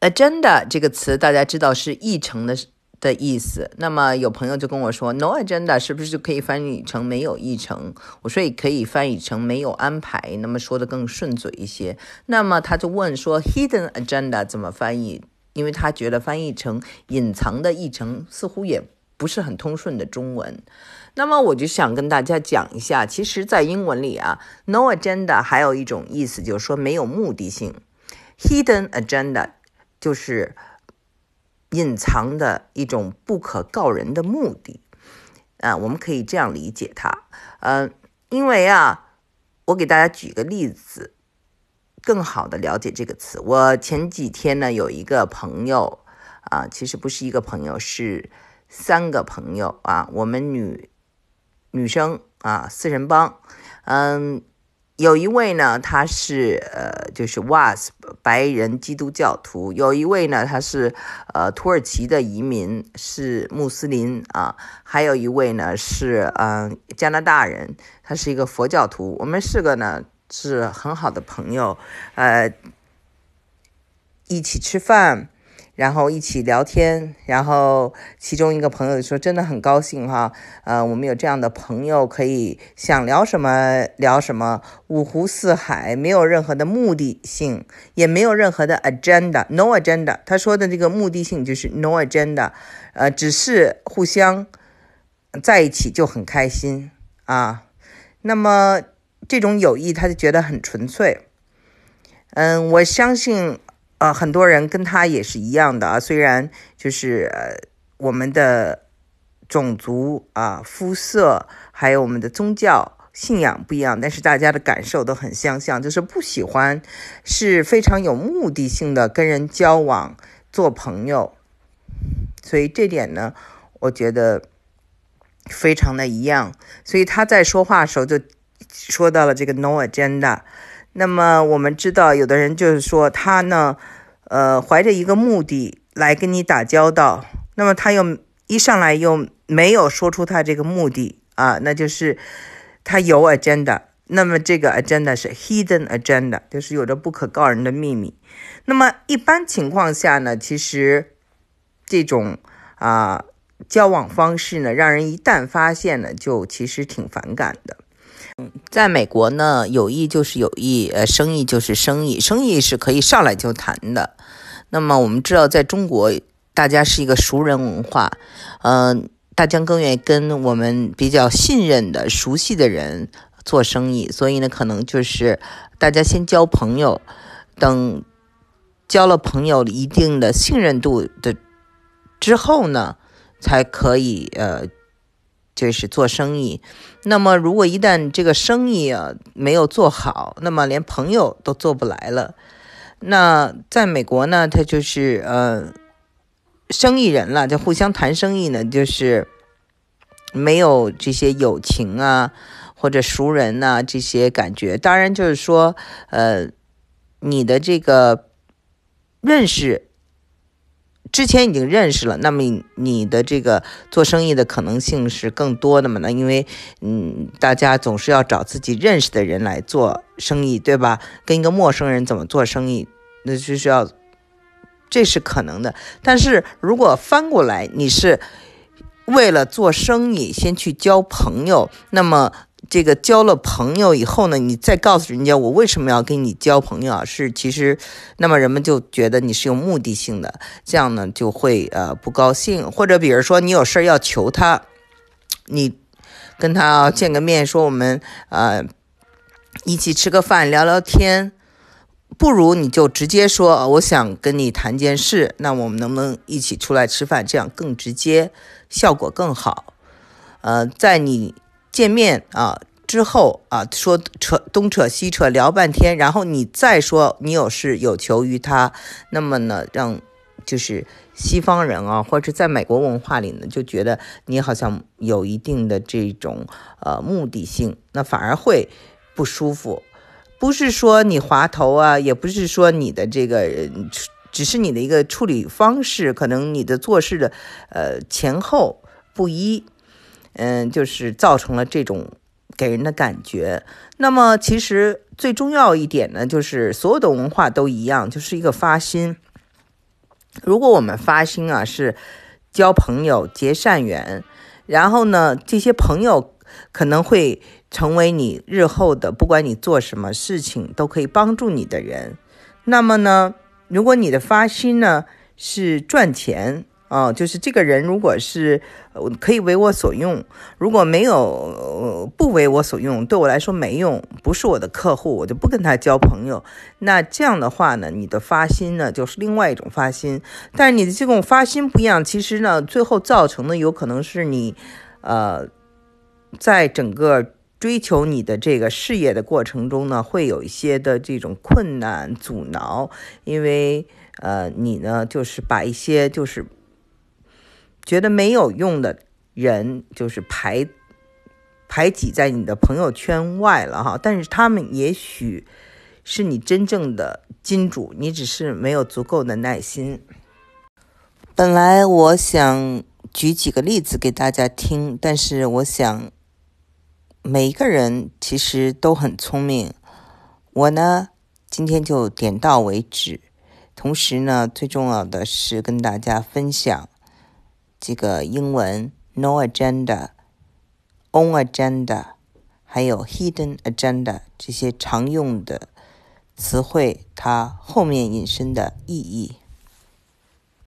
agenda 这个词大家知道是议程的的意思。那么有朋友就跟我说，no agenda 是不是就可以翻译成没有议程？我说也可以翻译成没有安排，那么说的更顺嘴一些。那么他就问说，hidden agenda 怎么翻译？因为他觉得翻译成隐藏的议程似乎也不是很通顺的中文。那么我就想跟大家讲一下，其实，在英文里啊，no agenda 还有一种意思，就是说没有目的性，hidden agenda 就是隐藏的一种不可告人的目的啊，我们可以这样理解它。嗯，因为啊，我给大家举个例子，更好的了解这个词。我前几天呢，有一个朋友啊，其实不是一个朋友，是三个朋友啊，我们女。女生啊，四人帮，嗯，有一位呢，他是呃，就是 WAS 白人基督教徒；有一位呢，他是呃土耳其的移民，是穆斯林啊；还有一位呢是嗯加拿大人，他是一个佛教徒。我们四个呢是很好的朋友，呃，一起吃饭。然后一起聊天，然后其中一个朋友说：“真的很高兴哈，呃，我们有这样的朋友，可以想聊什么聊什么，五湖四海，没有任何的目的性，也没有任何的 agenda，no agenda。他说的这个目的性就是 no agenda，呃，只是互相在一起就很开心啊。那么这种友谊，他就觉得很纯粹。嗯，我相信。”呃，很多人跟他也是一样的啊，虽然就是呃我们的种族啊、肤色，还有我们的宗教信仰不一样，但是大家的感受都很相像，就是不喜欢是非常有目的性的跟人交往、做朋友，所以这点呢，我觉得非常的一样。所以他在说话的时候就说到了这个 “no agenda”。那么我们知道，有的人就是说他呢，呃，怀着一个目的来跟你打交道，那么他又一上来又没有说出他这个目的啊，那就是他有 agenda，那么这个 agenda 是 hidden agenda，就是有着不可告人的秘密。那么一般情况下呢，其实这种啊交往方式呢，让人一旦发现了，就其实挺反感的。在美国呢，友谊就是友谊，呃，生意就是生意，生意是可以上来就谈的。那么我们知道，在中国，大家是一个熟人文化，嗯，大家更愿意跟我们比较信任的、熟悉的人做生意，所以呢，可能就是大家先交朋友，等交了朋友一定的信任度的之后呢，才可以呃。就是做生意，那么如果一旦这个生意啊没有做好，那么连朋友都做不来了。那在美国呢，他就是呃生意人了，就互相谈生意呢，就是没有这些友情啊或者熟人呐这些感觉。当然就是说，呃，你的这个认识。之前已经认识了，那么你的这个做生意的可能性是更多的嘛？那因为，嗯，大家总是要找自己认识的人来做生意，对吧？跟一个陌生人怎么做生意，那就是要，这是可能的。但是如果翻过来，你是为了做生意先去交朋友，那么。这个交了朋友以后呢，你再告诉人家我为什么要跟你交朋友啊？是其实，那么人们就觉得你是有目的性的，这样呢就会呃不高兴。或者比如说你有事要求他，你跟他见个面，说我们呃一起吃个饭聊聊天，不如你就直接说我想跟你谈件事，那我们能不能一起出来吃饭？这样更直接，效果更好。呃，在你。见面啊之后啊，说扯东扯西扯聊半天，然后你再说你有事有求于他，那么呢，让就是西方人啊，或者在美国文化里呢，就觉得你好像有一定的这种呃目的性，那反而会不舒服。不是说你滑头啊，也不是说你的这个，只是你的一个处理方式，可能你的做事的呃前后不一。嗯，就是造成了这种给人的感觉。那么，其实最重要一点呢，就是所有的文化都一样，就是一个发心。如果我们发心啊是交朋友、结善缘，然后呢，这些朋友可能会成为你日后的，不管你做什么事情都可以帮助你的人。那么呢，如果你的发心呢是赚钱。啊，就是这个人，如果是可以为我所用，如果没有不为我所用，对我来说没用，不是我的客户，我就不跟他交朋友。那这样的话呢，你的发心呢，就是另外一种发心。但是你的这种发心不一样，其实呢，最后造成的有可能是你，呃，在整个追求你的这个事业的过程中呢，会有一些的这种困难阻挠，因为呃，你呢，就是把一些就是。觉得没有用的人，就是排排挤在你的朋友圈外了哈。但是他们也许是你真正的金主，你只是没有足够的耐心。本来我想举几个例子给大家听，但是我想每一个人其实都很聪明。我呢，今天就点到为止。同时呢，最重要的是跟大家分享。这个英文 no agenda, on agenda，还有 hidden agenda 这些常用的词汇，它后面引申的意义。